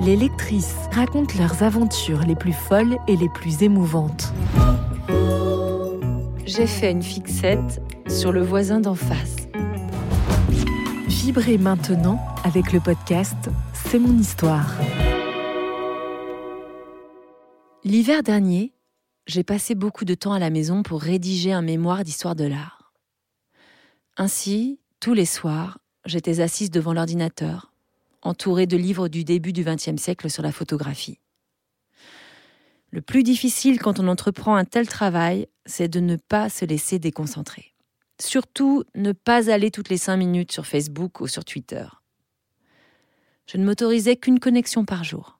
Les lectrices racontent leurs aventures les plus folles et les plus émouvantes. J'ai fait une fixette sur le voisin d'en face. Vibrez maintenant avec le podcast C'est mon histoire. L'hiver dernier, j'ai passé beaucoup de temps à la maison pour rédiger un mémoire d'histoire de l'art. Ainsi, tous les soirs, j'étais assise devant l'ordinateur, entourée de livres du début du XXe siècle sur la photographie. Le plus difficile quand on entreprend un tel travail, c'est de ne pas se laisser déconcentrer. Surtout, ne pas aller toutes les cinq minutes sur Facebook ou sur Twitter. Je ne m'autorisais qu'une connexion par jour.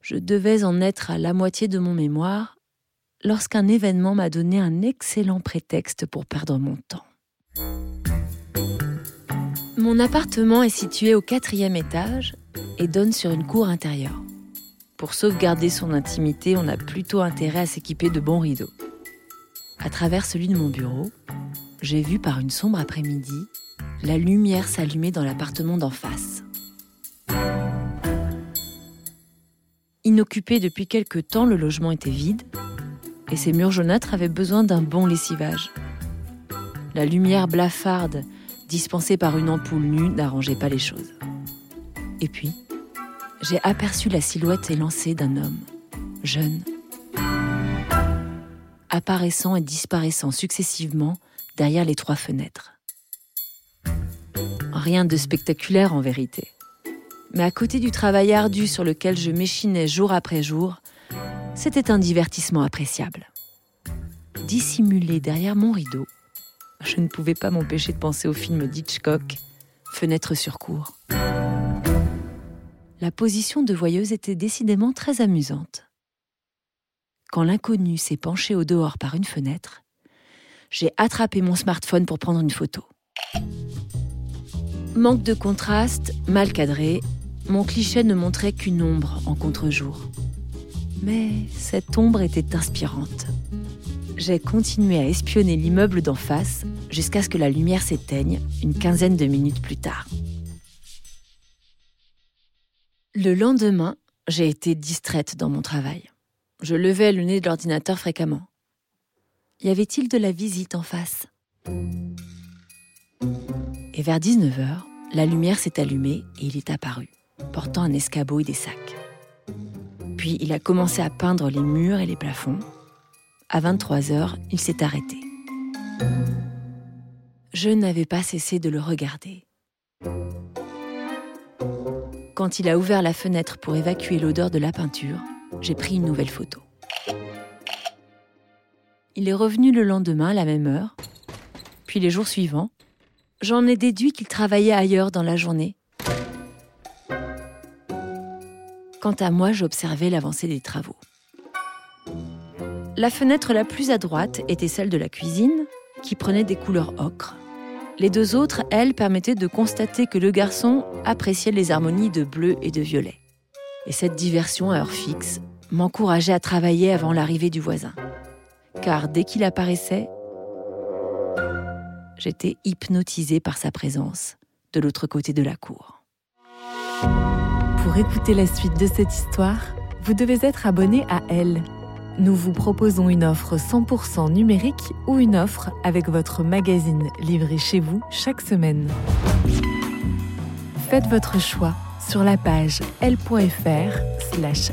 Je devais en être à la moitié de mon mémoire lorsqu'un événement m'a donné un excellent prétexte pour perdre mon temps. Mon appartement est situé au quatrième étage et donne sur une cour intérieure. Pour sauvegarder son intimité, on a plutôt intérêt à s'équiper de bons rideaux. À travers celui de mon bureau, j'ai vu par une sombre après-midi la lumière s'allumer dans l'appartement d'en face. Inoccupé depuis quelque temps, le logement était vide et ses murs jaunâtres avaient besoin d'un bon lessivage. La lumière blafarde dispensée par une ampoule nue n'arrangeait pas les choses. Et puis, j'ai aperçu la silhouette élancée d'un homme, jeune, apparaissant et disparaissant successivement derrière les trois fenêtres. Rien de spectaculaire en vérité. Mais à côté du travail ardu sur lequel je m'échinais jour après jour, c'était un divertissement appréciable. Dissimulé derrière mon rideau, je ne pouvais pas m'empêcher de penser au film d'Hitchcock, Fenêtre sur cour. La position de voyeuse était décidément très amusante. Quand l'inconnu s'est penché au dehors par une fenêtre, j'ai attrapé mon smartphone pour prendre une photo. Manque de contraste, mal cadré, mon cliché ne montrait qu'une ombre en contre-jour. Mais cette ombre était inspirante. J'ai continué à espionner l'immeuble d'en face jusqu'à ce que la lumière s'éteigne une quinzaine de minutes plus tard. Le lendemain, j'ai été distraite dans mon travail. Je levais le nez de l'ordinateur fréquemment. Y avait-il de la visite en face? Et vers 19h, la lumière s'est allumée et il est apparu, portant un escabeau et des sacs. Puis il a commencé à peindre les murs et les plafonds. À 23h, il s'est arrêté. Je n'avais pas cessé de le regarder. Quand il a ouvert la fenêtre pour évacuer l'odeur de la peinture, j'ai pris une nouvelle photo. Il est revenu le lendemain à la même heure, puis les jours suivants. J'en ai déduit qu'il travaillait ailleurs dans la journée. Quant à moi, j'observais l'avancée des travaux. La fenêtre la plus à droite était celle de la cuisine, qui prenait des couleurs ocre. Les deux autres, elles, permettaient de constater que le garçon appréciait les harmonies de bleu et de violet. Et cette diversion à heure fixe m'encourageait à travailler avant l'arrivée du voisin. Car dès qu'il apparaissait, j'étais hypnotisée par sa présence de l'autre côté de la cour. Pour écouter la suite de cette histoire, vous devez être abonné à Elle. Nous vous proposons une offre 100% numérique ou une offre avec votre magazine livré chez vous chaque semaine. Faites votre choix sur la page l.fr/slash